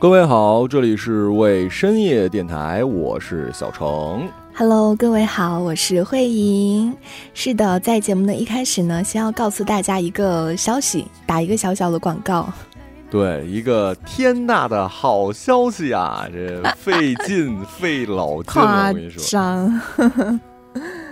各位好，这里是为深夜电台，我是小程。Hello，各位好，我是慧莹。是的，在节目的一开始呢，先要告诉大家一个消息，打一个小小的广告。对，一个天大的好消息啊！这费劲 费老劲了，我跟你说。张，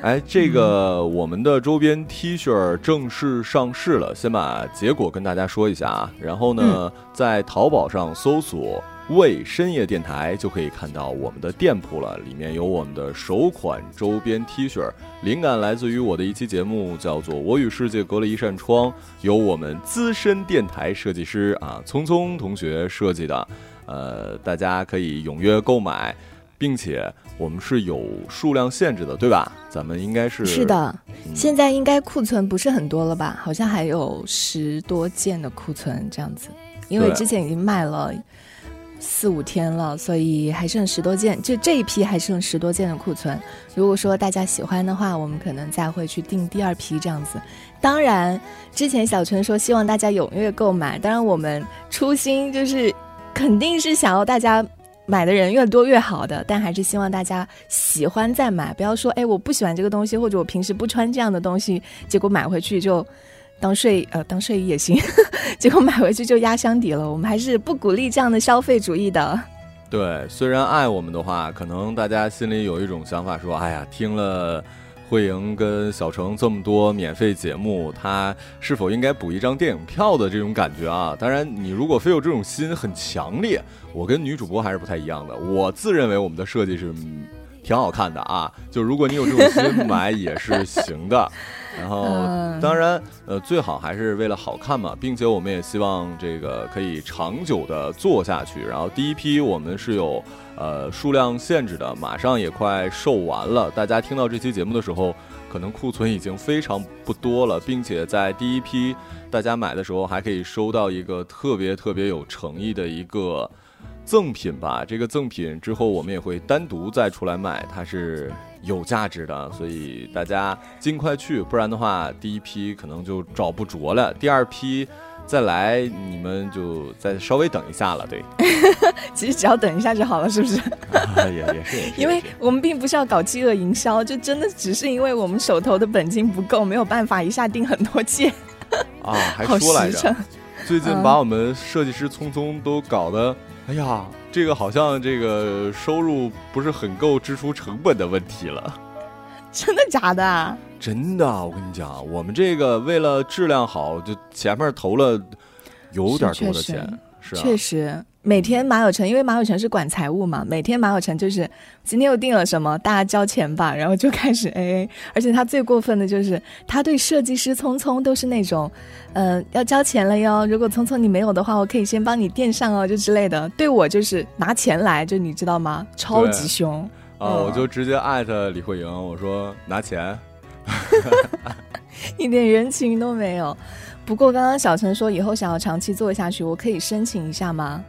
哎，这个我们的周边 T 恤正式上市了，先把结果跟大家说一下啊。然后呢，在淘宝上搜索“为深夜电台”就可以看到我们的店铺了，里面有我们的首款周边 T 恤，灵感来自于我的一期节目，叫做《我与世界隔了一扇窗》，由我们资深电台设计师啊聪聪同学设计的，呃，大家可以踊跃购买。并且我们是有数量限制的，对吧？咱们应该是是的，嗯现在应该库存不是很多了吧？好像还有十多件的库存这样子，因为之前已经卖了四五天了，所以还剩十多件，就这一批还剩十多件的库存。如果说大家喜欢的话，我们可能再会去订第二批这样子。当然，之前小陈说希望大家踊跃购买，当然我们初心就是肯定是想要大家。买的人越多越好的，但还是希望大家喜欢再买，不要说哎我不喜欢这个东西，或者我平时不穿这样的东西，结果买回去就当睡呃当睡衣也行，结果买回去就压箱底了。我们还是不鼓励这样的消费主义的。对。虽然爱我们的话，可能大家心里有一种想法，说：“哎呀，听了慧莹跟小程这么多免费节目，他是否应该补一张电影票的这种感觉啊？”当然，你如果非有这种心很强烈，我跟女主播还是不太一样的。我自认为我们的设计是。挺好看的啊，就如果你有这种心买也是行的，然后嗯当然，呃，最好还是为了好看嘛，并且我们也希望这个可以长久的做下去。然后第一批我们是有呃数量限制的，马上也快售完了。大家听到这期节目的时候，可能库存已经非常不多了，并且在第一批大家买的时候，还可以收到一个特别特别有诚意的一个。赠品吧，这个赠品之后我们也会单独再出来卖，它是有价值的，所以大家尽快去，不然的话第一批可能就找不着了，第二批再来你们就再稍微等一下了，对，其实只要等一下就好了，是不是？啊、也也是，因为我们并不是要搞饥饿营销，就真的只是因为我们手头的本金不够，没有办法一下订很多件，啊，还好说来着。。最近嗯把我们设计师聪聪都搞得，哎呀，这个好像这个收入不是很够支出成本的问题了。真的假的啊？真的，我跟你讲，我们这个为了质量好，就前面投了有点多的钱，是啊，确实，每天马有成，因为马有成是管财务嘛，每天马有成就是今天又订了什么，大家交钱吧，然后就开始 AA。而且他最过分的就是，他对设计师聪聪都是那种，呃，要交钱了哟。如果聪聪你没有的话，我可以先帮你垫上哦，就之类的。对我就是拿钱来，就你知道吗？超级凶。啊，嗯我就直接艾特李慧莹，我说拿钱，一点人情都没有。不过刚刚小陈说以后想要长期做下去，我可以申请一下吗？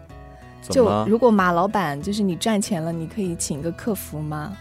就如果马老板就是你赚钱了，你可以请个客服吗？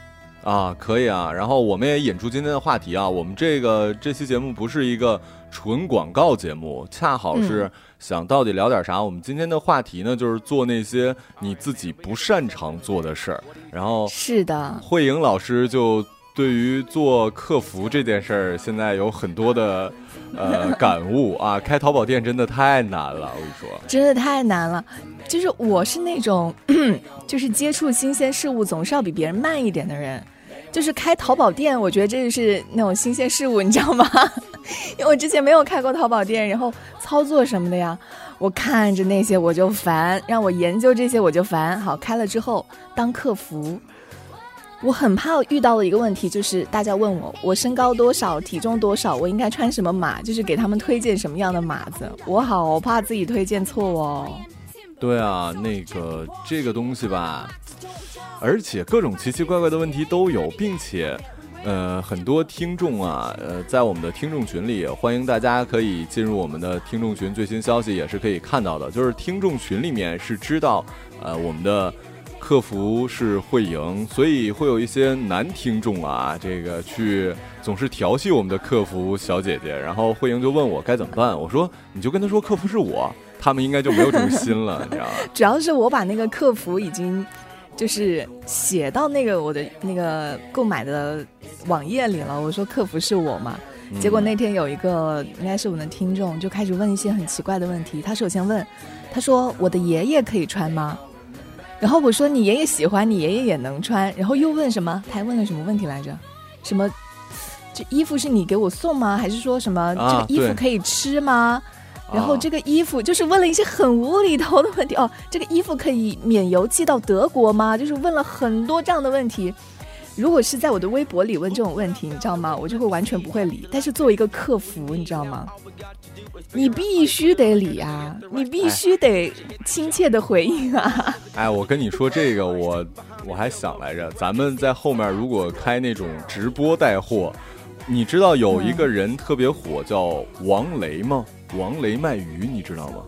啊？可以啊。然后我们也引出今天的话题啊，我们这个这期节目不是一个纯广告节目，恰好嗯是想到底聊点啥。我们今天的话题呢，就是做那些你自己不擅长做的事儿。然后是的，慧颖老师就对于做客服这件事儿，现在有很多的呃 感悟啊。开淘宝店真的太难了，我跟你说。真的太难了。就是我是那种，就是接触新鲜事物总是要比别人慢一点的人。就是开淘宝店，我觉得这就是那种新鲜事物，你知道吗？因为我之前没有开过淘宝店，然后操作什么的呀，我看着那些我就烦，让我研究这些我就烦。好，开了之后当客服，我很怕遇到的一个问题就是大家问我我身高多少，体重多少，我应该穿什么码，就是给他们推荐什么样的码子。我好怕自己推荐错哦。对啊，那个这个东西吧，而且各种奇奇怪怪的问题都有，并且。呃，很多听众啊，呃，在我们的听众群里，欢迎大家可以进入我们的听众群，最新消息也是可以看到的。就是听众群里面是知道，呃，我们的客服是会赢，所以会有一些男听众啊，这个去总是调戏我们的客服小姐姐，然后慧莹就问我该怎么办，我说你就跟他说客服是我，他们应该就没有这种心了，你知道吗？主要是我把那个客服已经就是写到那个我的那个购买的网页里了，我说客服是我嘛。结果那天有一个应该是我们的听众就开始问一些很奇怪的问题。他首先问，他说我的爷爷可以穿吗？然后我说你爷爷喜欢，你爷爷也能穿。然后又问什么？他还问了什么问题来着？什么？这衣服是你给我送吗？还是说什么这个衣服可以吃吗？然后这个衣服就是问了一些很无厘头的问题哦。这个衣服可以免邮寄到德国吗？就是问了很多这样的问题。如果是在我的微博里问这种问题，你知道吗？我就会完全不会理。但是作为一个客服，你知道吗？你必须得理啊，你必须得亲切的回应啊。哎，我跟你说这个，我我还想来着，咱们在后面如果开那种直播带货，你知道有一个人特别火，叫王雷吗？王雷卖鱼，你知道吗？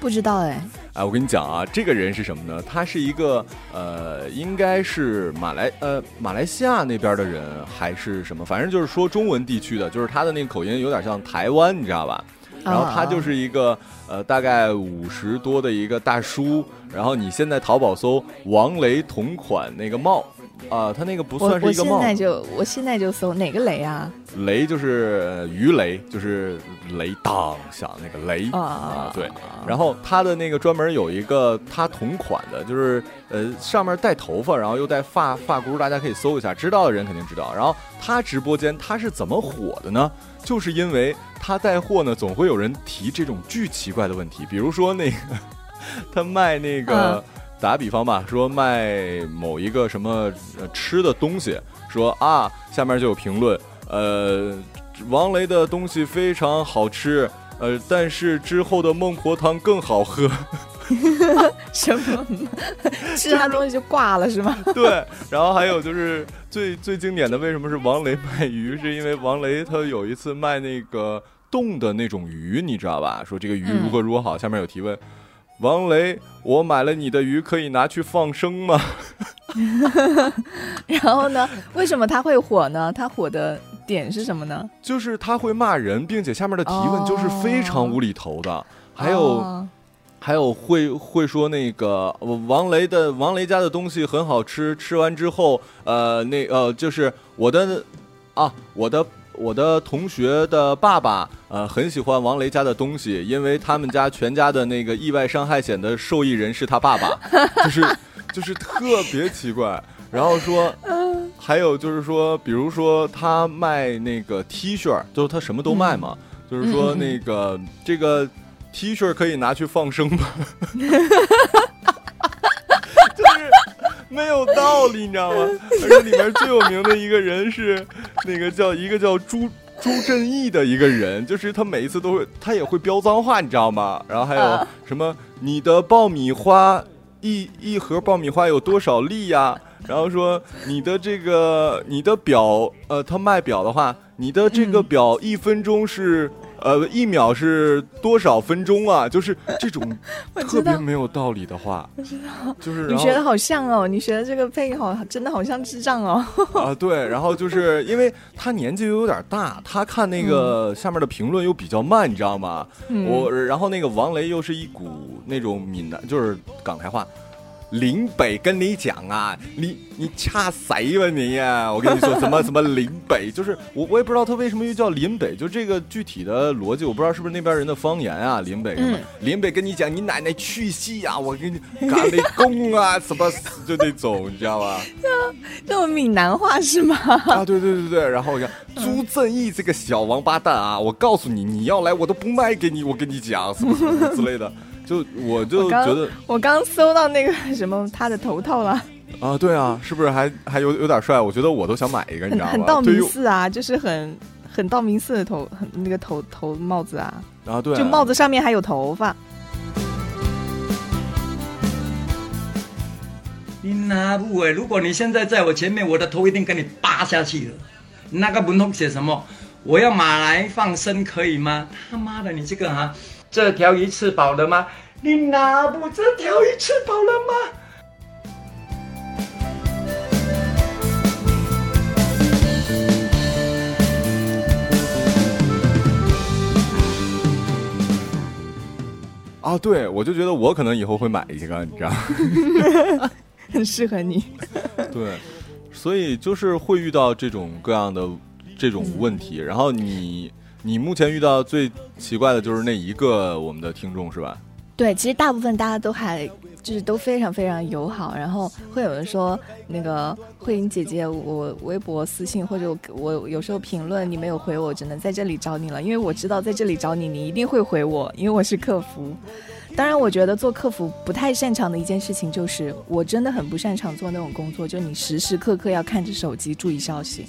不知道哎。哎，我跟你讲啊，这个人是什么呢？他是一个呃，应该是马来呃马来西亚那边的人，还是什么？反正就是说中文地区的，就是他的那个口音有点像台湾，你知道吧？然后他就是一个呃大概五十多的一个大叔。然后你现在淘宝搜王雷同款那个帽。啊，他那个不算是一个帽。我现在就我现在就搜哪个雷啊？雷就是鱼雷，就是雷当响那个雷啊。对，然后他的那个专门有一个他同款的，就是呃上面带头发，然后又带发发箍，大家可以搜一下，知道的人肯定知道。然后他直播间他是怎么火的呢？就是因为他带货呢，总会有人提这种巨奇怪的问题，比如说那个 他卖那个。打比方吧，说卖某一个什么吃的东西，说啊，下面就有评论，呃，王雷的东西非常好吃，呃，但是之后的孟婆汤更好喝。什么？吃他东西就挂了是吗？对。然后还有就是最最经典的，为什么是王雷卖鱼？是因为王雷他有一次卖那个冻的那种鱼，你知道吧？说这个鱼如何如何好，下面有提问。王雷，我买了你的鱼，可以拿去放生吗？然后呢？为什么他会火呢？他火的点是什么呢？就是他会骂人，并且下面的提问就是非常无厘头的。还有，还有会会说那个王雷的王雷家的东西很好吃，吃完之后，呃，那呃，就是我的啊，我的。我的同学的爸爸，呃，很喜欢王雷家的东西，因为他们家全家的那个意外伤害险的受益人是他爸爸，就是就是特别奇怪。然后说，还有就是说，比如说他卖那个 T 恤，就是他什么都卖嘛，就是说那个这个 T 恤可以拿去放生吗？没有道理，你知道吗？而且里面最有名的一个人是那个叫一个叫朱朱振义的一个人，就是他每一次都会，他也会飙脏话，你知道吗？然后还有什么你的爆米花一一盒爆米花有多少粒呀？然后说你的这个你的表，呃，他卖表的话，你的这个表一分钟是。呃，一秒是多少分钟啊？就是 这种特别没有道理的话，我知道，就是你学的好像哦，你学的这个配音好，真的好像智障哦。啊，对，然后就是 因为他年纪又有点大，他看那个下面的评论又比较慢，你知道吗？我然后那个王雷又是一股那种闽南，就是港台话。林北跟你讲啊，你你掐谁吧你呀？我跟你说什么什么林北，就是我我也不知道他为什么又叫林北，就这个具体的逻辑我不知道是不是那边人的方言啊？林北什么？林北跟你讲你奶奶去戏啊，我给你干你公啊，什么就那种，你知道吧？那种闽南话是吗？啊，对对对对，然后我讲朱正义这个小王八蛋啊，我告诉你，你要来我都不卖给你，我跟你讲什么什么之类的。就我就觉得，我刚搜到那个什么他的头套了啊，对啊，是不是还还有有点帅？我觉得我都想买一个，你知道吗？很道明寺啊，就是很很道明寺的头，很那个头头帽子啊，啊对，就帽子上面还有头发。你哪不哎？如果你现在在我前面，我的头一定给你扒下去了。那个文通写什么？我要马来放生可以吗？他妈的，你这个哈！这条鱼吃饱了吗？你拿不这条鱼吃饱了吗？啊对我就觉得我可能以后会买一个你知道 很适合你。对所以就是会遇到这种各样的这种问题然后你你目前遇到最奇怪的就是那一个我们的听众是吧？对，其实大部分大家都还就是都非常非常友好，然后会有人说那个慧英姐姐，我微博私信或者我我有时候评论你没有回我，只能在这里找你了，因为我知道在这里找你，你一定会回我，因为我是客服。当然，我觉得做客服不太擅长的一件事情就是，我真的很不擅长做那种工作，就你时时刻刻要看着手机注意消息，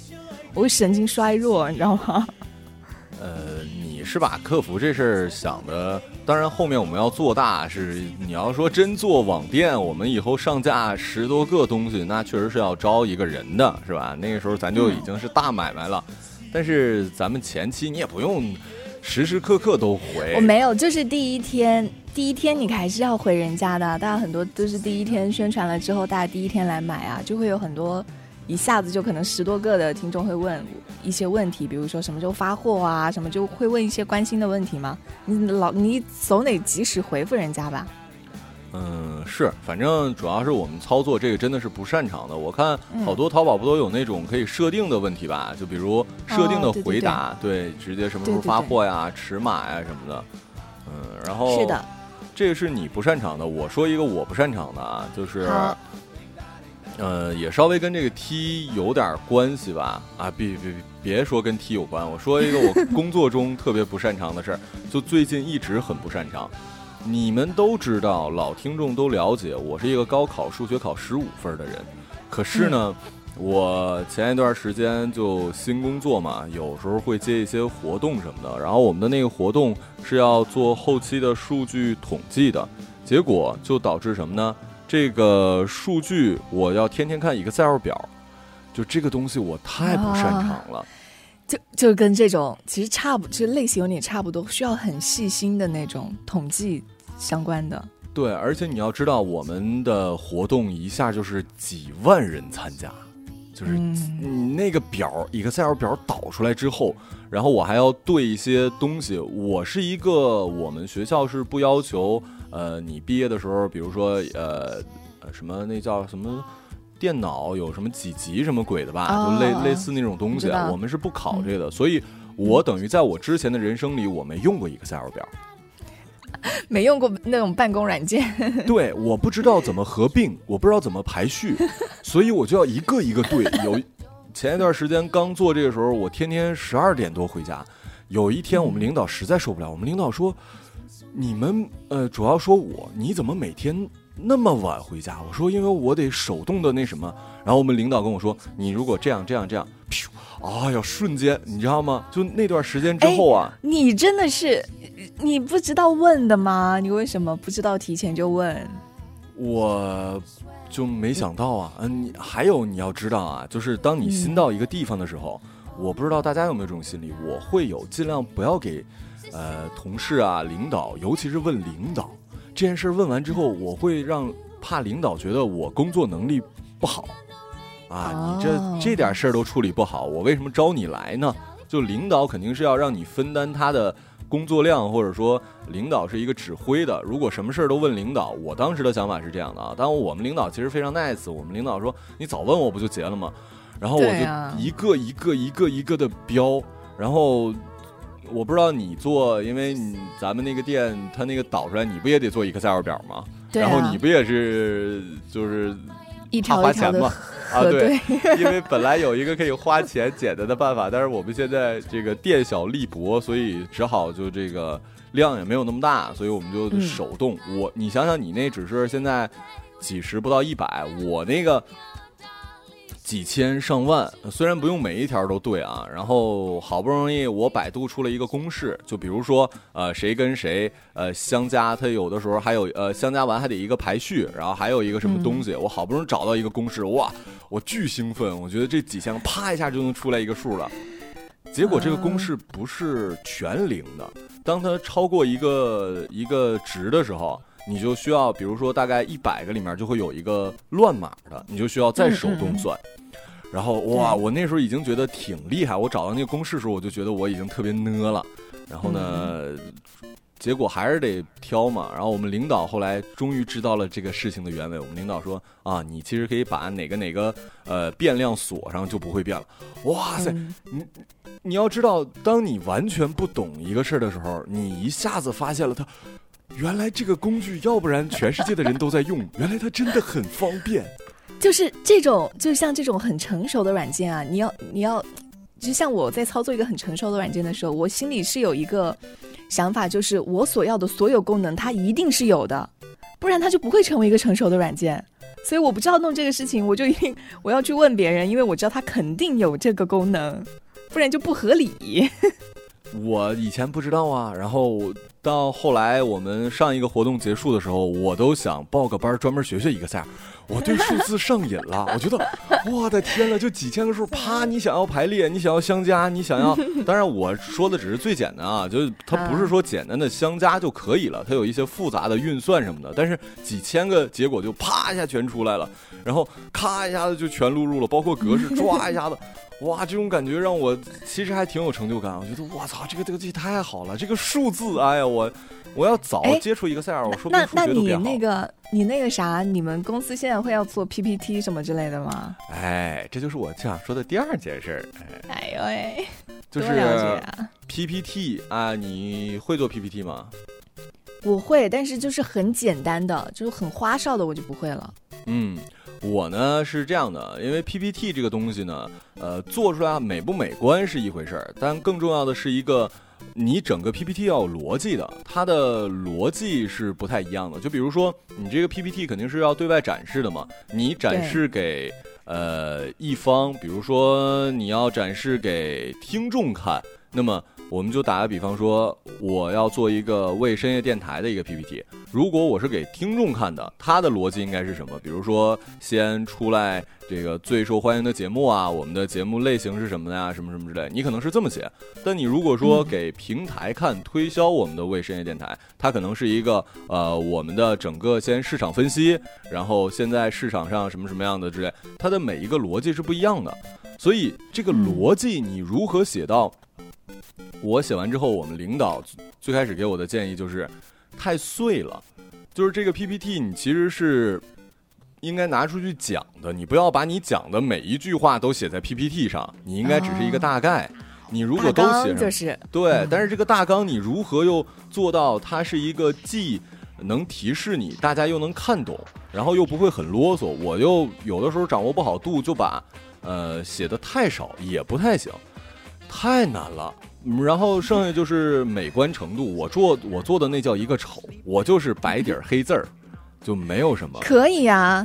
我会神经衰弱，你知道吗？呃，你是把客服这事儿想的，当然后面我们要做大。是你要说真做网店，我们以后上架十多个东西，那确实是要招一个人的，是吧？那个时候咱就已经是大买卖了。但是咱们前期你也不用时时刻刻都回。我没有，就是第一天，第一天你还是要回人家的。大家很多都是第一天宣传了之后，大家第一天来买啊，就会有很多。一下子就可能十多个的听众会问一些问题，比如说什么时候发货啊，什么就会问一些关心的问题吗？你老你总得及时回复人家吧？嗯，是，反正主要是我们操作这个真的是不擅长的。我看好多淘宝不都有那种可以设定的问题吧？就比如设定的回答，对，直接什么时候发货呀、尺码呀什么的。嗯，然后是的，这个是你不擅长的。我说一个我不擅长的啊，就是。呃，也稍微跟这个 T 有点关系吧？啊，别别别说跟 T 有关，我说一个我 工作中特别不擅长的事儿，就最近一直很不擅长。你们都知道，老听众都了解，我是一个高考数学考十五分的人。可是呢，我前一段时间就新工作嘛，有时候会接一些活动什么的，然后我们的那个活动是要做后期的数据统计的，结果就导致什么呢？这个数据我要天天看 Excel 表，就这个东西我太不擅长了。就就跟这种其实差不，其实类型有点差不多，需要很细心的那种统计相关的。对，而且你要知道，我们的活动一下就是几万人参加，就是你那个表 Excel 表导出来之后，然后我还要对一些东西。我是一个，我们学校是不要求。呃，你毕业的时候，比如说，呃，什么那叫什么电脑有什么几级什么鬼的吧，就类类似那种东西，我们是不考这个的。所以，我等于在我之前的人生里，我没用过 Excel 表，没用过那种办公软件。对，我不知道怎么合并，我不知道怎么排序，所以我就要一个一个对。有前一段时间刚做这个时候，我天天十二点多回家。有一天，我们领导实在受不了，我们领导说。你们呃，主要说我，你怎么每天那么晚回家？我说，因为我得手动的那什么。然后我们领导跟我说，你如果这样这样这样，噗，哎呀，瞬间，你知道吗？就那段时间之后啊，你真的是，你不知道问的吗？你为什么不知道提前就问？我就没想到啊，嗯，你还有你要知道啊，就是当你新到一个地方的时候，我不知道大家有没有这种心理，我会有尽量不要给。呃，同事啊，领导，尤其是问领导这件事问完之后，我会让怕领导觉得我工作能力不好啊。你这这点事儿都处理不好，我为什么招你来呢？就领导肯定是要让你分担他的工作量，或者说领导是一个指挥的。如果什么事儿都问领导，我当时的想法是这样的啊。当我们领导其实非常 nice，我们领导说你早问我不就结了吗？然后我就一个一个一个一个的标，然后。我不知道你做，因为你咱们那个店，它那个导出来，你不也得做 Excel 表吗？对。然后你不也是就是一条花钱吗？啊，对。因为本来有一个可以花钱简单的办法，但是我们现在这个店小力薄，所以只好就这个量也没有那么大，所以我们就手动。我你想想，你那只是现在几十不到一百，我那个。几千上万，虽然不用每一条都对啊，然后好不容易我百度出了一个公式，就比如说呃谁跟谁呃相加，它有的时候还有呃相加完还得一个排序，然后还有一个什么东西，我好不容易找到一个公式，哇，我巨兴奋，我觉得这几千啪一下就能出来一个数了，结果这个公式不是全零的，当它超过一个一个值的时候。你就需要，比如说，大概一百个里面就会有一个乱码的，你就需要再手动算。然后哇，我那时候已经觉得挺厉害。我找到那个公式的时候，我就觉得我已经特别呢了。然后呢，结果还是得挑嘛。然后我们领导后来终于知道了这个事情的原委。我们领导说啊，你其实可以把哪个哪个呃变量锁上，就不会变了。哇塞，你你要知道，当你完全不懂一个事儿的时候，你一下子发现了它，原来这个工具，要不然全世界的人都在用，原来它真的很方便。就是这种，就像这种很成熟的软件啊，你要你要，就像我在操作一个很成熟的软件的时候，我心里是有一个想法，就是我所要的所有功能，它一定是有的，不然它就不会成为一个成熟的软件。所以我不知道弄这个事情，我就一定我要去问别人，因为我知道它肯定有这个功能，不然就不合理。我以前不知道啊，然后到后来我们上一个活动结束的时候，我都想报个班专门学学 Excel。我对数字上瘾了，我觉得，我的天呐，就几千个数，啪！你想要排列，你想要相加，你想要，当然我说的只是最简单啊，就是它不是说简单的相加就可以了，它有一些复杂的运算什么的，但是几千个结果就啪一下全出来了，然后咔一下子就全录入了，包括格式抓一下子，哇，这种感觉让我其实还挺有成就感，我觉得我操，这个这个机太好了，这个数字，哎呀我。我要早接触一个赛尔，我说那那你那个你那个啥，你们公司现在会要做 PPT 什么之类的吗？哎，这就是我想说的第二件事儿。哎呦喂，就是 PPT 啊，你会做 PPT 吗？我会，但是就是很简单的，就是很花哨的，我就不会了。嗯，我呢是这样的，因为 PPT 这个东西呢，呃，做出来美不美观是一回事儿，但更重要的是一个。你整个 PPT 要有逻辑的，它的逻辑是不太一样的。就比如说，你这个 PPT 肯定是要对外展示的嘛，你展示给呃一方，比如说你要展示给听众看，那么。我们就打个比方说，我要做一个为深夜电台的一个 PPT。如果我是给听众看的，它的逻辑应该是什么？比如说，先出来这个最受欢迎的节目啊，我们的节目类型是什么呀？什么什么之类，你可能是这么写。但你如果说给平台看，推销我们的为深夜电台，它可能是一个呃，我们的整个先市场分析，然后现在市场上什么什么样的之类，它的每一个逻辑是不一样的。所以这个逻辑你如何写到？我写完之后，我们领导最开始给我的建议就是太碎了，就是这个 PPT 你其实是应该拿出去讲的，你不要把你讲的每一句话都写在 PPT 上，你应该只是一个大概。你如果都写上，对，但是这个大纲你如何又做到它是一个既能提示你，大家又能看懂，然后又不会很啰嗦？我又有的时候掌握不好度，就把呃写的太少也不太行，太难了。然后剩下就是美观程度，我做我做的那叫一个丑，我就是白底儿黑字儿，就没有什么。可以呀，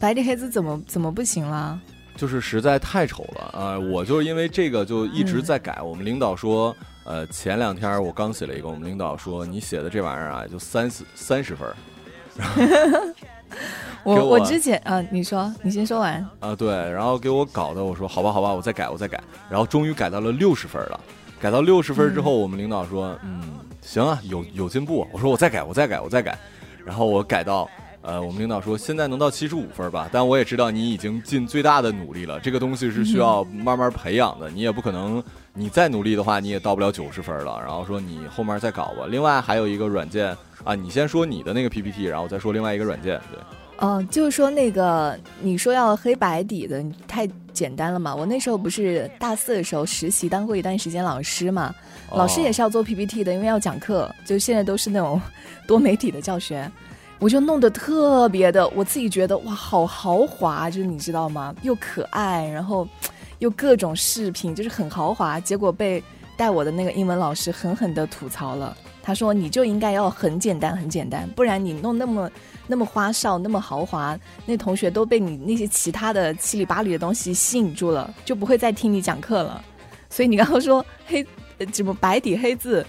白底黑字怎么怎么不行了？就是实在太丑了啊！我就是因为这个就一直在改。我们领导说，呃，前两天我刚写了一个，我们领导说你写的这玩意儿啊，就三十三十分。我我之前啊，你说你先说完啊，对，然后给我搞的，我说好吧好吧，我再改我再改，然后终于改到了六十分了。改到六十分之后，我们领导说：“嗯，行啊，有有进步。”我说：“我再改，我再改，我再改。”然后我改到，呃，我们领导说：“现在能到七十五分吧？”但我也知道你已经尽最大的努力了。这个东西是需要慢慢培养的，你也不可能，你再努力的话，你也到不了九十分了。然后说你后面再搞吧。另外还有一个软件啊，你先说你的那个 PPT，然后再说另外一个软件。对。嗯，就是说那个你说要黑白底的你太简单了嘛。我那时候不是大四的时候实习当过一段时间老师嘛，老师也是要做 PPT 的，因为要讲课，就现在都是那种 多媒体的教学，我就弄得特别的，我自己觉得哇，好豪华，就是你知道吗？又可爱，然后又各种视频，就是很豪华。结果被带我的那个英文老师狠狠的吐槽了，他说你就应该要很简单，很简单，不然你弄那么。那么花哨，那么豪华，那同学都被你那些其他的七里八里的东西吸引住了，就不会再听你讲课了。所以你刚刚说黑，怎么白底黑字，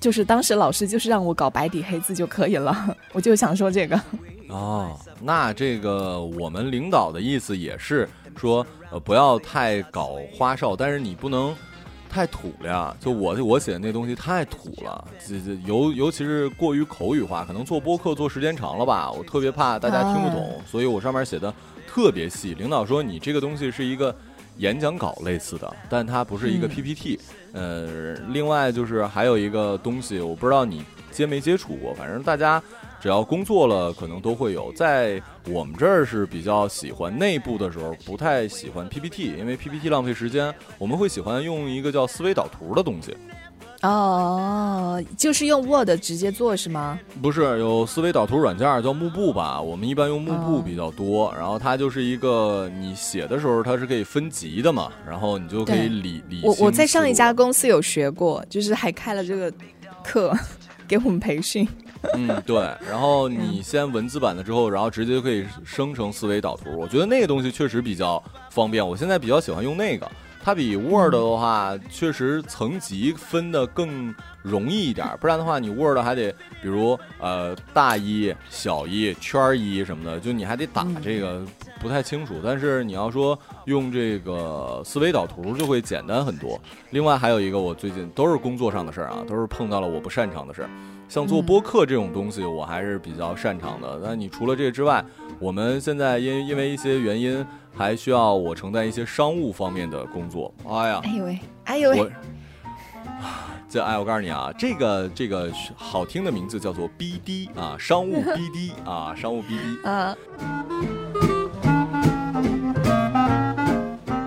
就是当时老师就是让我搞白底黑字就可以了。我就想说这个。哦，那这个我们领导的意思也是说，呃，不要太搞花哨，但是你不能。太土了呀！就我我写的那东西太土了，这这尤尤其是过于口语化，可能做播客做时间长了吧，我特别怕大家听不懂，所以我上面写的特别细。领导说你这个东西是一个演讲稿类似的，但它不是一个 PPT。呃，另外就是还有一个东西，我不知道你接没接触过，反正大家只要工作了，可能都会有。在我们这儿是比较喜欢内部的时候，不太喜欢 PPT，因为 PPT 浪费时间。我们会喜欢用一个叫思维导图的东西。哦，就是用 Word 直接做是吗？不是，有思维导图软件叫幕布吧？我们一般用幕布比较多。然后它就是一个你写的时候，它是可以分级的嘛，然后你就可以理理。我我在上一家公司有学过，就是还开了这个课 给我们培训。嗯，对。然后你先文字版的之后，然后直接就可以生成思维导图。我觉得那个东西确实比较方便。我现在比较喜欢用那个。它比 Word 的话，确实层级分的更容易一点，不然的话，你 Word 还得，比如呃大一、小一、圈一什么的，就你还得打这个，不太清楚。但是你要说用这个思维导图，就会简单很多。另外还有一个，我最近都是工作上的事儿啊，都是碰到了我不擅长的事儿。像做播客这种东西，我还是比较擅长的。那你除了这个之外，我们现在因因为一些原因。还需要我承担一些商务方面的工作。哎呀，哎呦喂，哎呦喂！这哎，我告诉你啊，这个这个好听的名字叫做 BD 啊，商务 BD 啊，商务 BD 啊。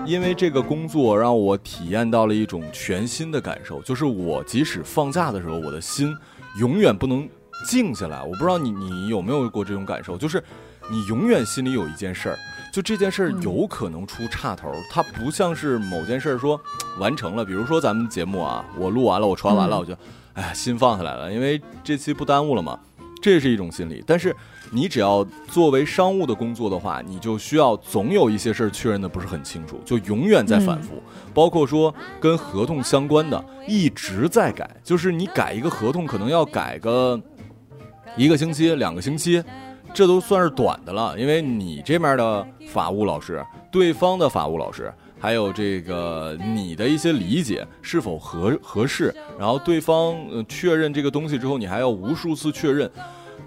因为这个工作让我体验到了一种全新的感受，就是我即使放假的时候，我的心永远不能静下来。我不知道你你有没有过这种感受，就是你永远心里有一件事儿。就这件事儿有可能出岔头，它不像是某件事儿说完成了。比如说咱们节目啊，我录完了，我传完了，我就哎呀心放下来了，因为这期不耽误了嘛。这是一种心理。但是你只要作为商务的工作的话，你就需要总有一些事儿确认的不是很清楚，就永远在反复。包括说跟合同相关的一直在改，就是你改一个合同可能要改个一个星期、两个星期。这都算是短的了，因为你这边的法务老师，对方的法务老师，还有这个你的一些理解是否合合适，然后对方确认这个东西之后，你还要无数次确认，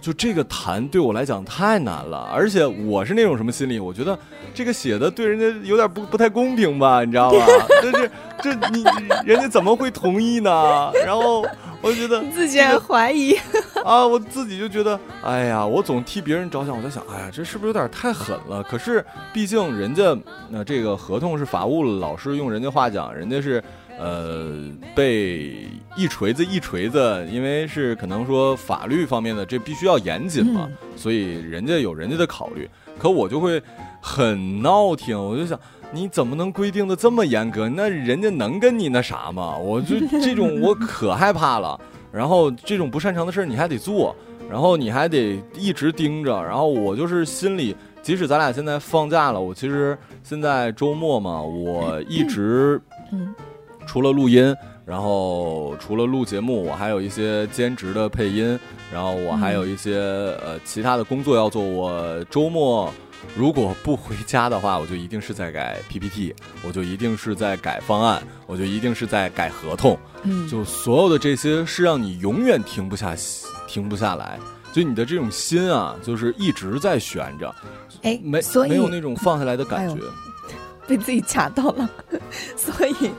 就这个谈对我来讲太难了，而且我是那种什么心理？我觉得这个写的对人家有点不不太公平吧，你知道吧？但是这你人家怎么会同意呢？然后。我觉得 自己还怀疑 啊，我自己就觉得，哎呀，我总替别人着想，我在想，哎呀，这是不是有点太狠了？可是毕竟人家那这个合同是法务老师用人家话讲，人家是呃被一锤子一锤子，因为是可能说法律方面的这必须要严谨嘛，所以人家有人家的考虑。可我就会很闹挺，我就想。你怎么能规定的这么严格？那人家能跟你那啥吗？我就这种我可害怕了。然后这种不擅长的事儿你还得做，然后你还得一直盯着。然后我就是心里，即使咱俩现在放假了，我其实现在周末嘛，我一直，除了录音，然后除了录节目，我还有一些兼职的配音，然后我还有一些呃其他的工作要做。我周末。如果不回家的话，我就一定是在改 PPT，我就一定是在改方案，我就一定是在改合同。嗯，就所有的这些是让你永远停不下、停不下来，就你的这种心啊，就是一直在悬着。哎，没没有那种放下来的感觉，被自己卡到了。所以，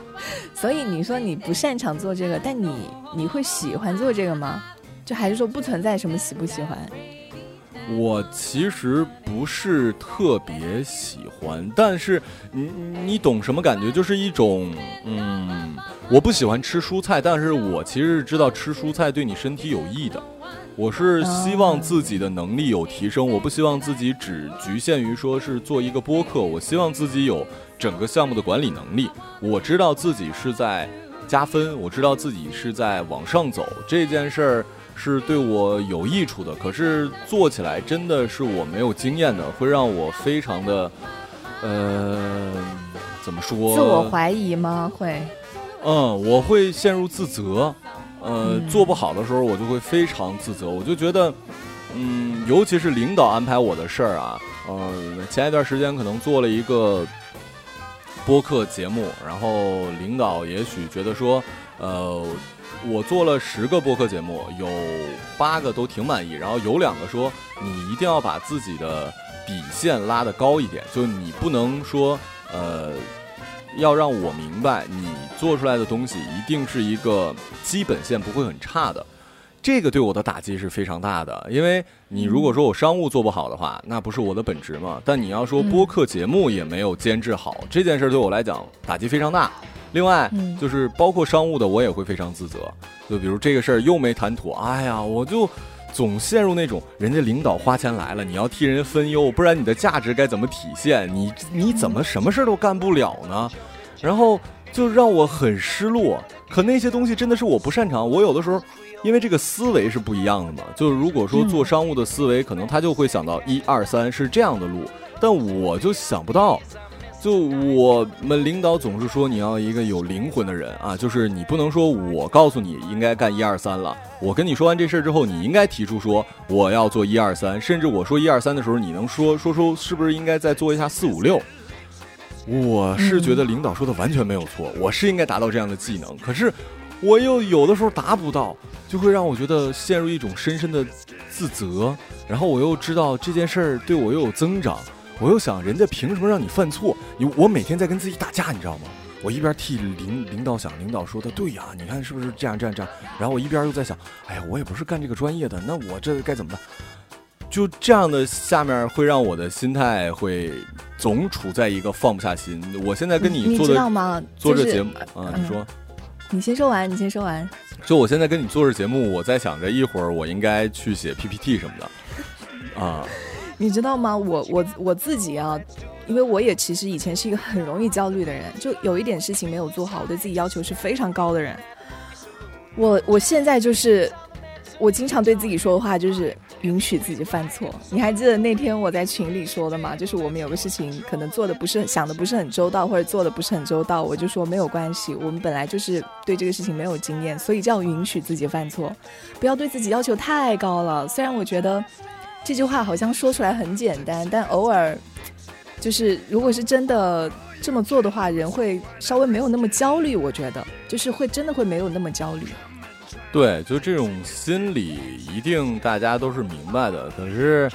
所以你说你不擅长做这个，但你你会喜欢做这个吗？就还是说不存在什么喜不喜欢？我其实不是特别喜欢，但是你你懂什么感觉？就是一种，嗯，我不喜欢吃蔬菜，但是我其实知道吃蔬菜对你身体有益的。我是希望自己的能力有提升，我不希望自己只局限于说是做一个播客，我希望自己有整个项目的管理能力。我知道自己是在加分，我知道自己是在往上走这件事儿。是对我有益处的，可是做起来真的是我没有经验的，会让我非常的，呃，怎么说？自我怀疑吗？会。嗯，我会陷入自责，呃，做不好的时候我就会非常自责，我就觉得，嗯，尤其是领导安排我的事儿啊，呃，前一段时间可能做了一个播客节目，然后领导也许觉得说，呃。我做了十个播客节目，有八个都挺满意，然后有两个说你一定要把自己的底线拉得高一点，就你不能说呃，要让我明白你做出来的东西一定是一个基本线不会很差的。这个对我的打击是非常大的，因为你如果说我商务做不好的话，那不是我的本职嘛。但你要说播客节目也没有监制好，这件事对我来讲打击非常大。另外，就是包括商务的，我也会非常自责。就比如这个事儿又没谈妥，哎呀，我就总陷入那种人家领导花钱来了，你要替人分忧，不然你的价值该怎么体现？你你怎么什么事儿都干不了呢？然后就让我很失落。可那些东西真的是我不擅长，我有的时候。因为这个思维是不一样的嘛，就是如果说做商务的思维，可能他就会想到一二三是这样的路，但我就想不到。就我们领导总是说你要一个有灵魂的人啊，就是你不能说我告诉你应该干一二三了，我跟你说完这事儿之后，你应该提出说我要做一二三，甚至我说一二三的时候，你能说说出是不是应该再做一下四五六？我是觉得领导说的完全没有错，我是应该达到这样的技能，可是。我又有的时候达不到，就会让我觉得陷入一种深深的自责。然后我又知道这件事儿对我又有增长，我又想，人家凭什么让你犯错？你我每天在跟自己打架，你知道吗？我一边替领领导想，领导说的对呀，你看是不是这样这样这样？然后我一边又在想，哎呀，我也不是干这个专业的，那我这该怎么办？就这样的下面会让我的心态会总处在一个放不下心。我现在跟你做的做这节目啊，你说。你先说完，你先说完。就我现在跟你做这节目，我在想着一会儿我应该去写 PPT 什么的，啊，你知道吗？我我我自己啊，因为我也其实以前是一个很容易焦虑的人，就有一点事情没有做好，我对自己要求是非常高的人。我我现在就是。我经常对自己说的话就是允许自己犯错。你还记得那天我在群里说的吗？就是我们有个事情可能做的不是想的不是很周到，或者做的不是很周到，我就说没有关系。我们本来就是对这个事情没有经验，所以叫允许自己犯错，不要对自己要求太高了。虽然我觉得这句话好像说出来很简单，但偶尔就是如果是真的这么做的话，人会稍微没有那么焦虑。我觉得就是会真的会没有那么焦虑。对，就这种心理，一定大家都是明白的。可是，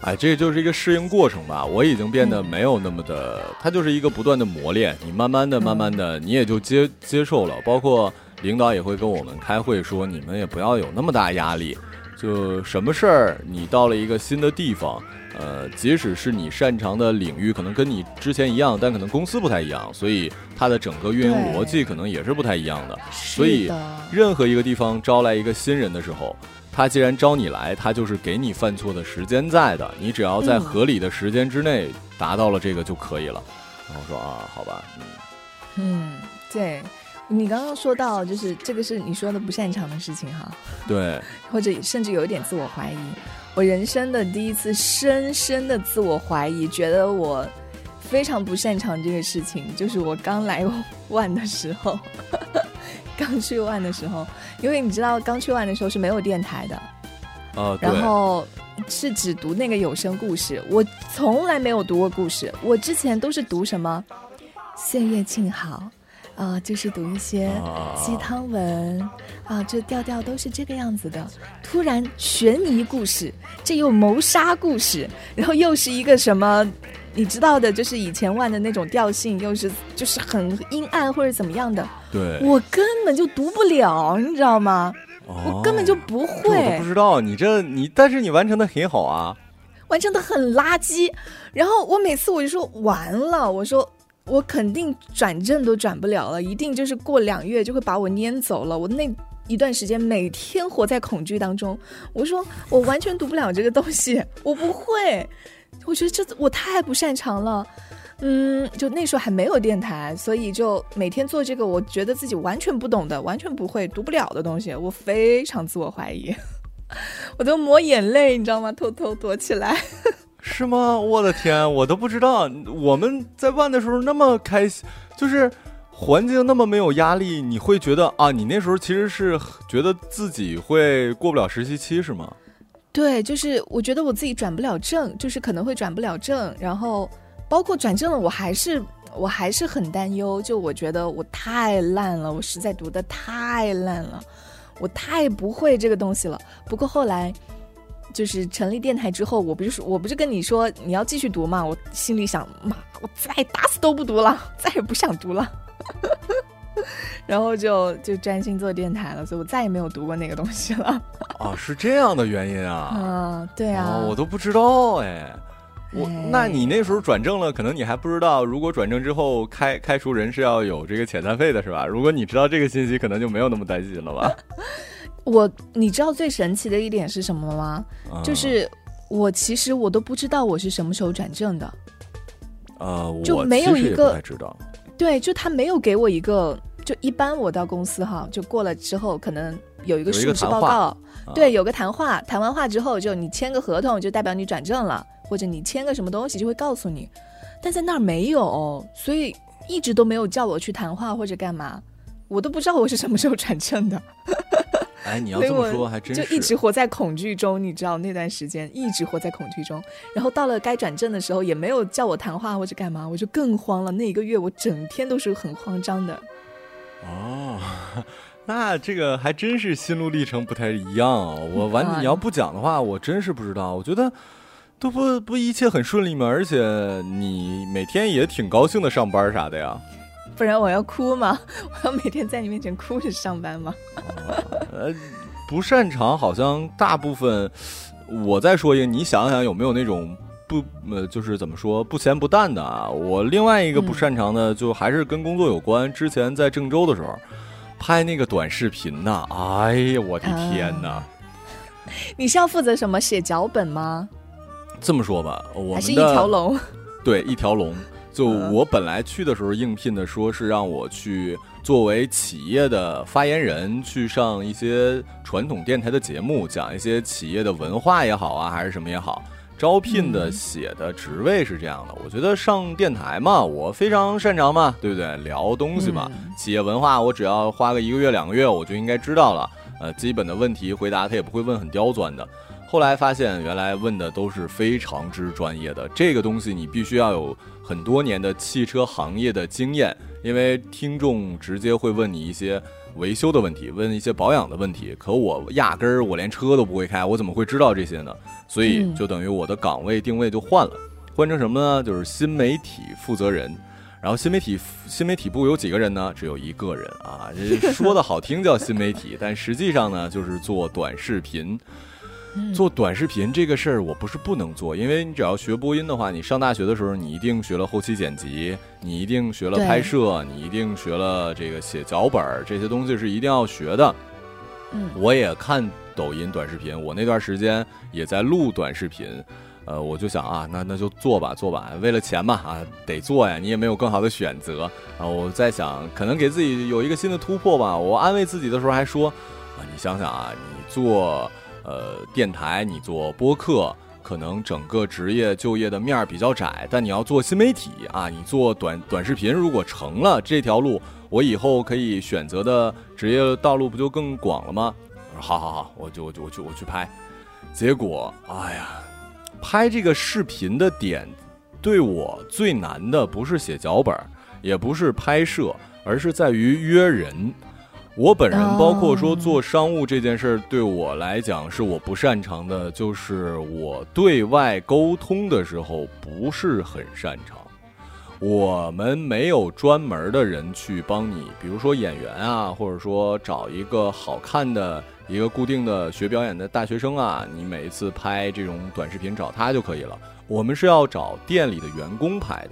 哎，这就是一个适应过程吧。我已经变得没有那么的，它就是一个不断的磨练。你慢慢的、慢慢的，你也就接接受了。包括领导也会跟我们开会说，你们也不要有那么大压力。就什么事儿，你到了一个新的地方。呃，即使是你擅长的领域，可能跟你之前一样，但可能公司不太一样，所以它的整个运营逻辑可能也是不太一样的。所以，任何一个地方招来一个新人的时候，他既然招你来，他就是给你犯错的时间在的，你只要在合理的时间之内达到了这个就可以了。然后说啊，好吧，嗯，嗯，对。你刚刚说到，就是这个是你说的不擅长的事情哈，对，或者甚至有一点自我怀疑。我人生的第一次深深的自我怀疑，觉得我非常不擅长这个事情，就是我刚来 万的时候，刚去万的时候，因为你知道，刚去万的时候是没有电台的，哦，然后是只读那个有声故事，我从来没有读过故事，我之前都是读什么岁月静好。啊，就是读一些鸡汤文啊，这调调都是这个样子的。突然悬疑故事，这又谋杀故事，然后又是一个什么？你知道的，就是以前万的那种调性，又是就是很阴暗或者怎么样的。对，我根本就读不了，你知道吗？我根本就不会。我都不知道你这你，但是你完成的很好啊，完成的很垃圾。然后我每次我就说完了，我说。我肯定转正都转不了了，一定就是过两月就会把我撵走了。我那一段时间每天活在恐惧当中。我说我完全读不了这个东西，我不会。我觉得这我太不擅长了。嗯，就那时候还没有电台，所以就每天做这个，我觉得自己完全不懂的、完全不会、读不了的东西，我非常自我怀疑，我都抹眼泪，你知道吗？偷偷躲起来。是吗？我的天，我都不知道我们在办的时候那么开心，就是环境那么没有压力。你会觉得啊，你那时候其实是觉得自己会过不了实习期，是吗？对，就是我觉得我自己转不了正，就是可能会转不了正。然后包括转正了，我还是我还是很担忧。就我觉得我太烂了，我实在读的太烂了，我太不会这个东西了。不过后来。就是成立电台之后，我不是我不是跟你说你要继续读嘛？我心里想，妈，我再打死都不读了，再也不想读了。然后就就专心做电台了，所以我再也没有读过那个东西了。哦，是这样的原因啊。嗯，对啊，哦，我都不知道哎。我哎那你那时候转正了，可能你还不知道，如果转正之后开开除人是要有这个遣散费的，是吧？如果你知道这个信息，可能就没有那么担心了吧？我你知道最神奇的一点是什么吗？嗯就是我其实我都不知道我是什么时候转正的。呃，我就没有一个。对，就他没有给我一个，就一般我到公司哈，就过了之后可能有一个述职报告，啊对，有个谈话，谈完话之后就你签个合同，就代表你转正了，或者你签个什么东西就会告诉你，但在那儿没有，所以一直都没有叫我去谈话或者干嘛，我都不知道我是什么时候转正的。哎，你要这么说，还真就一直活在恐惧中，你知道那段时间一直活在恐惧中，然后到了该转正的时候，也没有叫我谈话或者干嘛，我就更慌了。那一个月我整天都是很慌张的。哦，那这个还真是心路历程不太一样哦。我完，啊你要不讲的话，我真是不知道。我觉得都不不一切很顺利吗？而且你每天也挺高兴的上班啥的呀。不然我要哭吗？我要每天在你面前哭着上班吗？呃，不擅长，好像大部分。我再说一个，你想想有没有那种不呃，就是怎么说不咸不淡的啊？我另外一个不嗯擅长的，就还是跟工作有关。之前在郑州的时候，拍那个短视频呐，哎呀，我的天呐！啊 你是要负责什么写脚本吗？这么说吧，我们还是一条龙？对一条龙。就嗯我本来去的时候应聘的，说是让我去作为企业的发言人，去上一些传统电台的节目，讲一些企业的文化也好啊，还是什么也好。招聘的嗯写的职位是这样的，我觉得上电台嘛，我非常擅长嘛，对不对？聊东西嘛，嗯企业文化，我只要花个一个月两个月，我就应该知道了。呃，基本的问题回答他也不会问很刁钻的。后来发现，原来问的都是非常之专业的，这个东西你必须要有很多年的汽车行业的经验，因为听众直接会问你一些维修的问题，问一些保养的问题。可我压根儿我连车都不会开，我怎么会知道这些呢？所以嗯就等于我的岗位定位就换了，换成什么呢？就是新媒体负责人。然后新媒体新媒体部有几个人呢？只有一个人啊，这说的好听叫新媒体，但实际上呢，就是做短视频。做短视频这个事儿，我不是不能做，因为你只要学播音的话，你上大学的时候，你一定学了后期剪辑，你一定学了拍摄，你一定学了这个写脚本儿，这些东西是一定要学的。嗯我也看抖音短视频，我那段时间也在录短视频，呃，我就想啊，那那就做吧，做吧，为了钱嘛，啊，得做呀，你也没有更好的选择啊。我在想，可能给自己有一个新的突破吧。我安慰自己的时候还说，啊，你想想啊，你做呃电台，你做播客。可能整个职业就业的面儿比较窄，但你要做新媒体啊，你做短短视频，如果成了这条路，我以后可以选择的职业道路不就更广了吗？我说好好好，我就我就我去我去拍。结果，哎呀，拍这个视频的点，对我最难的不是写脚本，也不是拍摄，而是在于约人。我本人，哦包括说做商务这件事儿，对我来讲是我不擅长的，就是我对外沟通的时候不是很擅长。我们没有专门的人去帮你，比如说演员啊，或者说找一个好看的一个固定的学表演的大学生啊，你每一次拍这种短视频找他就可以了。我们是要找店里的员工拍的，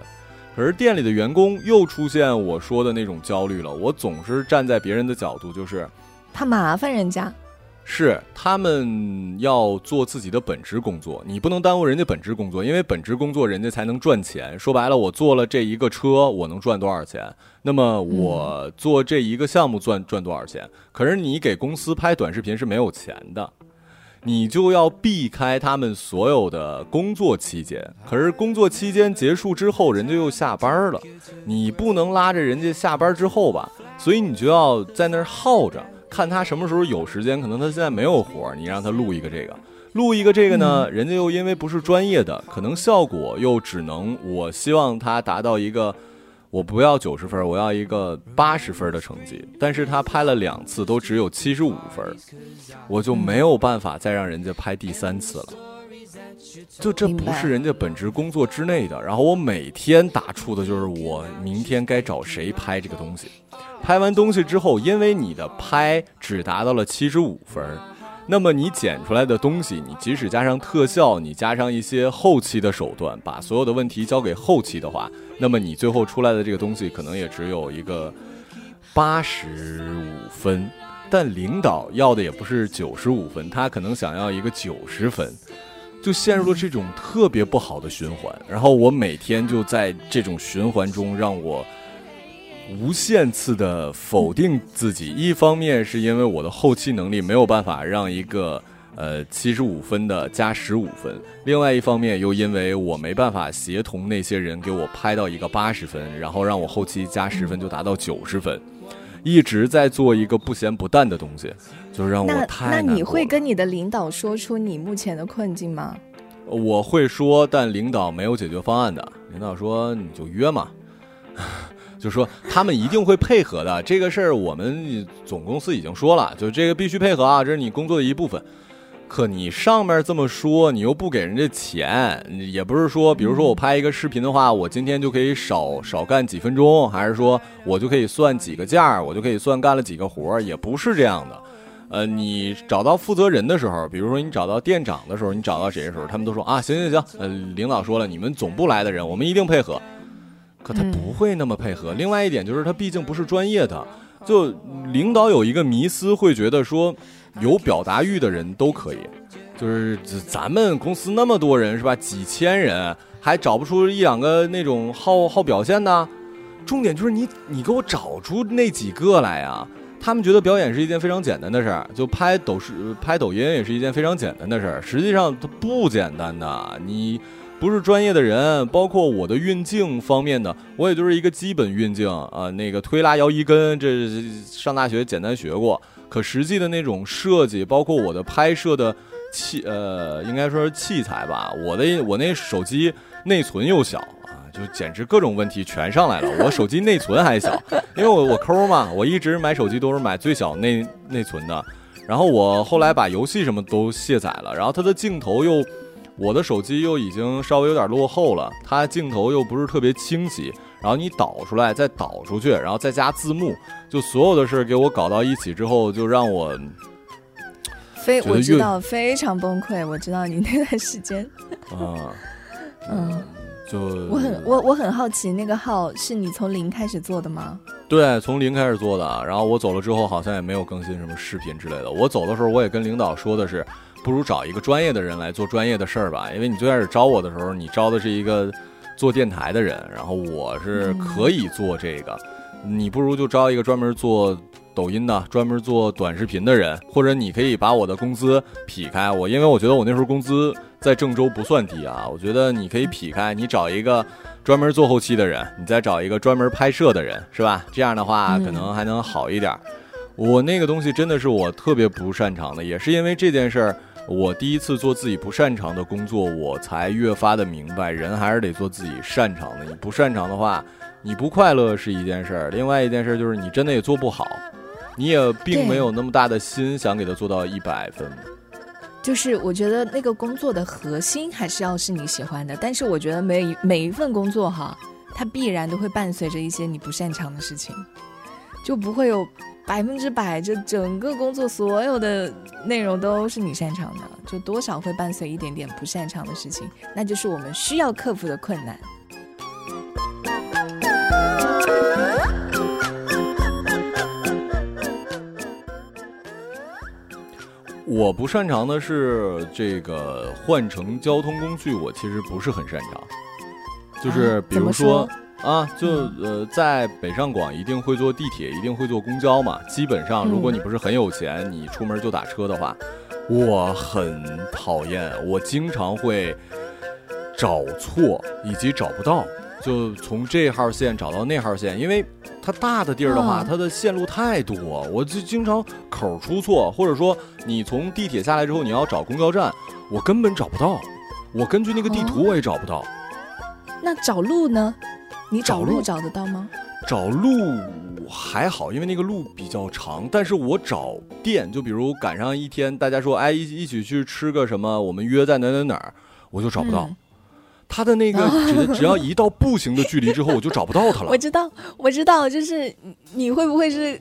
可是店里的员工又出现我说的那种焦虑了。我总是站在别人的角度，就是怕麻烦人家。是他们要做自己的本职工作，你不能耽误人家本职工作，因为本职工作人家才能赚钱。说白了，我做了这一个车，我能赚多少钱？那么我做这一个项目赚赚多少钱？可是你给公司拍短视频是没有钱的，你就要避开他们所有的工作期间。可是工作期间结束之后，人家又下班了，你不能拉着人家下班之后吧？所以你就要在那儿耗着。看他什么时候有时间，可能他现在没有活，你让他录一个这个，录一个这个呢，人家又因为不是专业的，可能效果又只能，我希望他达到一个，我不要九十分，我要一个八十分的成绩，但是他拍了两次都只有七十五分，我就没有办法再让人家拍第三次了。就这不是人家本职工作之内的。然后我每天打出的就是我明天该找谁拍这个东西。拍完东西之后，因为你的拍只达到了七十五分，那么你剪出来的东西，你即使加上特效，你加上一些后期的手段，把所有的问题交给后期的话，那么你最后出来的这个东西可能也只有一个八十五分。但领导要的也不是九十五分，他可能想要一个九十分，就陷入了这种特别不好的循环。然后我每天就在这种循环中，让我无限次的否定自己。一方面是因为我的后期能力没有办法让一个呃七十五分的加十五分，另外一方面又因为我没办法协同那些人给我拍到一个八十分，然后让我后期加十分就达到九十分。一直在做一个不咸不淡的东西，就是让我那太那你会跟你的领导说出你目前的困境吗？我会说，但领导没有解决方案的。领导说你就约嘛，就说他们一定会配合的。这个事儿我们总公司已经说了，就这个必须配合啊，这是你工作的一部分。可你上面这么说，你又不给人家钱，也不是说，比如说我拍一个视频的话，我今天就可以少少干几分钟，还是说我就可以算几个价，我就可以算干了几个活儿，也不是这样的。呃，你找到负责人的时候，比如说你找到店长的时候，你找到谁的时候，他们都说啊，行行行，呃，领导说了，你们总部来的人，我们一定配合。可他嗯不会那么配合。另外一点就是他毕竟不是专业的，就领导有一个迷思，会觉得说有表达欲的人都可以。就是咱们公司那么多人是吧，几千人还找不出一两个那种好好表现的。重点就是你你给我找出那几个来啊！他们觉得表演是一件非常简单的事儿，就拍抖视拍抖音也是一件非常简单的事儿。实际上它不简单的，你不是专业的人，包括我的运镜方面的，我也就是一个基本运镜啊、那个推拉摇移根，这上大学简单学过。可实际的那种设计，包括我的拍摄的器，呃，应该说是器材吧，我的我那手机内存又小啊，就简直各种问题全上来了。我手机内存还小，因为我我抠嘛，我一直买手机都是买最小内内存的。然后我后来把游戏什么都卸载了，然后它的镜头又，我的手机又已经稍微有点落后了，它镜头又不是特别清晰，然后你导出来再导出去，然后再加字幕，就所有的事儿给我搞到一起之后，就让我非我知道非常崩溃，我知道你那段时间，啊，嗯，就我很我我很好奇，那个号是你从零开始做的吗？对，从零开始做的。然后我走了之后，好像也没有更新什么视频之类的。我走的时候，我也跟领导说的是，不如找一个专业的人来做专业的事儿吧。因为你最开始招我的时候，你招的是一个做电台的人，然后我是可以做这个，你不如就招一个专门做抖音的、专门做短视频的人，或者你可以把我的工资劈开我，因为我觉得我那时候工资在郑州不算低啊。我觉得你可以劈开，你找一个。专门做后期的人，你再找一个专门拍摄的人，是吧？这样的话嗯可能还能好一点儿。我那个东西真的是我特别不擅长的，也是因为这件事儿，我第一次做自己不擅长的工作，我才越发的明白，人还是得做自己擅长的。你不擅长的话，你不快乐是一件事儿，另外一件事儿就是你真的也做不好，你也并没有那么大的心想给他做到一百分。就是我觉得那个工作的核心还是要是你喜欢的，但是我觉得每一每一份工作哈，它必然都会伴随着一些你不擅长的事情，就不会有百分之百这整个工作所有的内容都是你擅长的，就多少会伴随一点点不擅长的事情，那就是我们需要克服的困难。我不擅长的是这个换乘交通工具，我其实不是很擅长。就是比如说说啊，就呃，在北上广一定会坐地铁，一定会坐公交嘛。基本上，嗯如果你不是很有钱，你出门就打车的话，我很讨厌，我经常会找错以及找不到，就从这号线找到那号线，因为它大的地儿的话，嗯它的线路太多，我就经常口出错，或者说你从地铁下来之后，你要找公交站，我根本找不到，我根据那个地图我也找不到。那找路呢？你找找路路找得到吗？找路还好，因为那个路比较长。但是我找店，就比如赶上一天，大家说，哎，一一起去吃个什么，我们约在哪哪哪儿，我就找不到。嗯它的那个只 只要一到步行的距离之后，我就找不到他了我。知道，我知道，就是你你会不会是，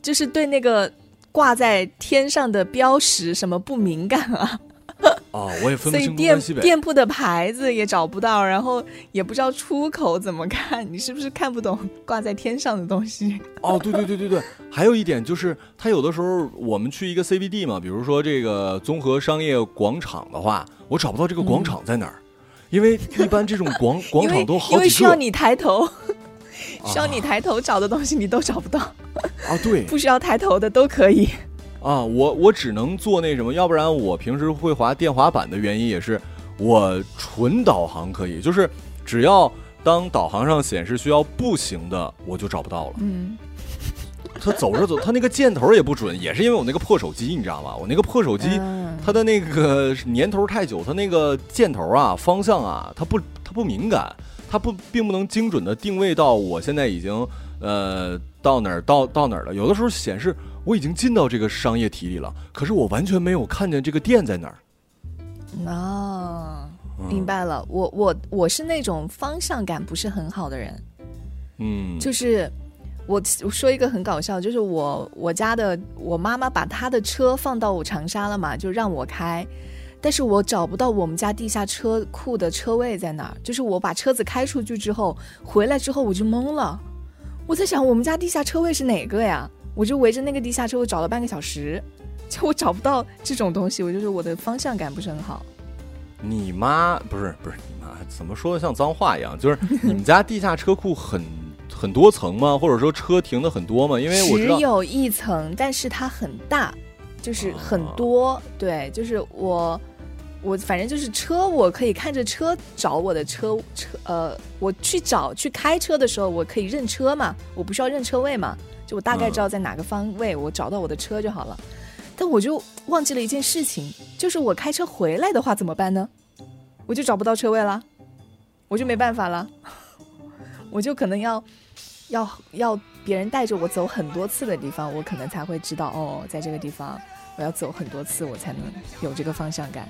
就是对那个挂在天上的标识什么不敏感啊？啊，我也分不清东所以店南西北。店铺的牌子也找不到，然后也不知道出口怎么看，你是不是看不懂挂在天上的东西？哦，对对对对对，还有一点就是，它有的时候我们去一个 CBD 嘛，比如说这个综合商业广场的话，我找不到这个广场在哪儿，因为一般这种广 广场都好因为需要你抬头，需要啊你抬头找的东西你都找不到，啊，对。不需要抬头的都可以。啊，我我只能做那什么，要不然我平时会滑电滑板的原因也是，我纯导航可以，就是只要当导航上显示需要步行的，我就找不到了。嗯，他走着走，他那个箭头也不准，也是因为我那个破手机，你知道吗？我那个破手机，嗯它的那个 年头太久，它那个箭头啊、方向啊，它不它不敏感，它不并不能精准的定位到我现在已经呃到哪儿到到哪儿了。有的时候显示我已经进到这个商业体里了，可是我完全没有看见这个店在哪儿。哦，嗯明白了。我我我是那种方向感不是很好的人，嗯，就是我我说一个很搞笑，就是我我家的我妈妈把她的车放到我长沙了嘛，就让我开，但是我找不到我们家地下车库的车位在哪儿。就是我把车子开出去之后，回来之后我就懵了，我在想我们家地下车位是哪个呀？我就围着那个地下车库找了半个小时，就我找不到这种东西，我就是我的方向感不是很好。你妈不是不是你妈，怎么说的像脏话一样？就是你们家地下车库很很多层吗？或者说车停的很多吗？因为我只有一层，但是它很大，就是很哦多。对，就是我，我反正就是车，我可以看着车找我的车车，呃，我去找去开车的时候，我可以认车嘛，我不需要认车位嘛，就我大概知道在哪个方位，我找到我的车就好了。但我就忘记了一件事情，就是我开车回来的话怎么办呢？我就找不到车位了，我就没办法了，我就可能要要要别人带着我走很多次的地方，我可能才会知道哦，在这个地方我要走很多次，我才能有这个方向感。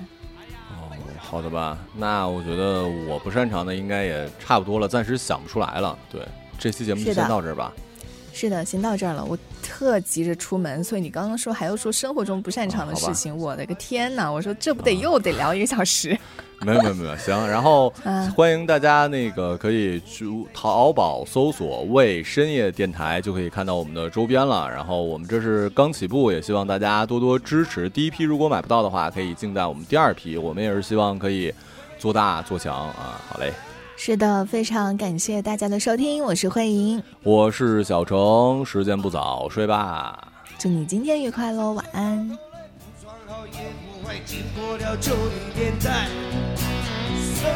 哦，好的吧，那我觉得我不擅长的应该也差不多了，暂时想不出来了。对，这期节目就先到这儿吧。是的，先到这儿了。我特急着出门，所以你刚刚说还要说生活中不擅长的事情，我的个天哪！我说这不得又得聊一个小时？没有没有没有，行。然后啊 欢迎大家那个可以去淘宝搜索“为深夜电台”，就可以看到我们的周边了。然后我们这是刚起步，也希望大家多多支持。第一批如果买不到的话，可以静待我们第二批。我们也是希望可以做大做强啊。好嘞，是的，非常感谢大家的收听，我是慧莹，我是小程，时间不早，睡吧。祝你今天愉快喽，晚安。装好也不会经过了九零年代，虽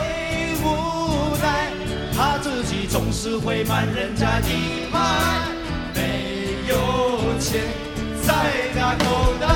无奈，他自己总是会慢人家一拍，没有钱在那口袋，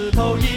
石头一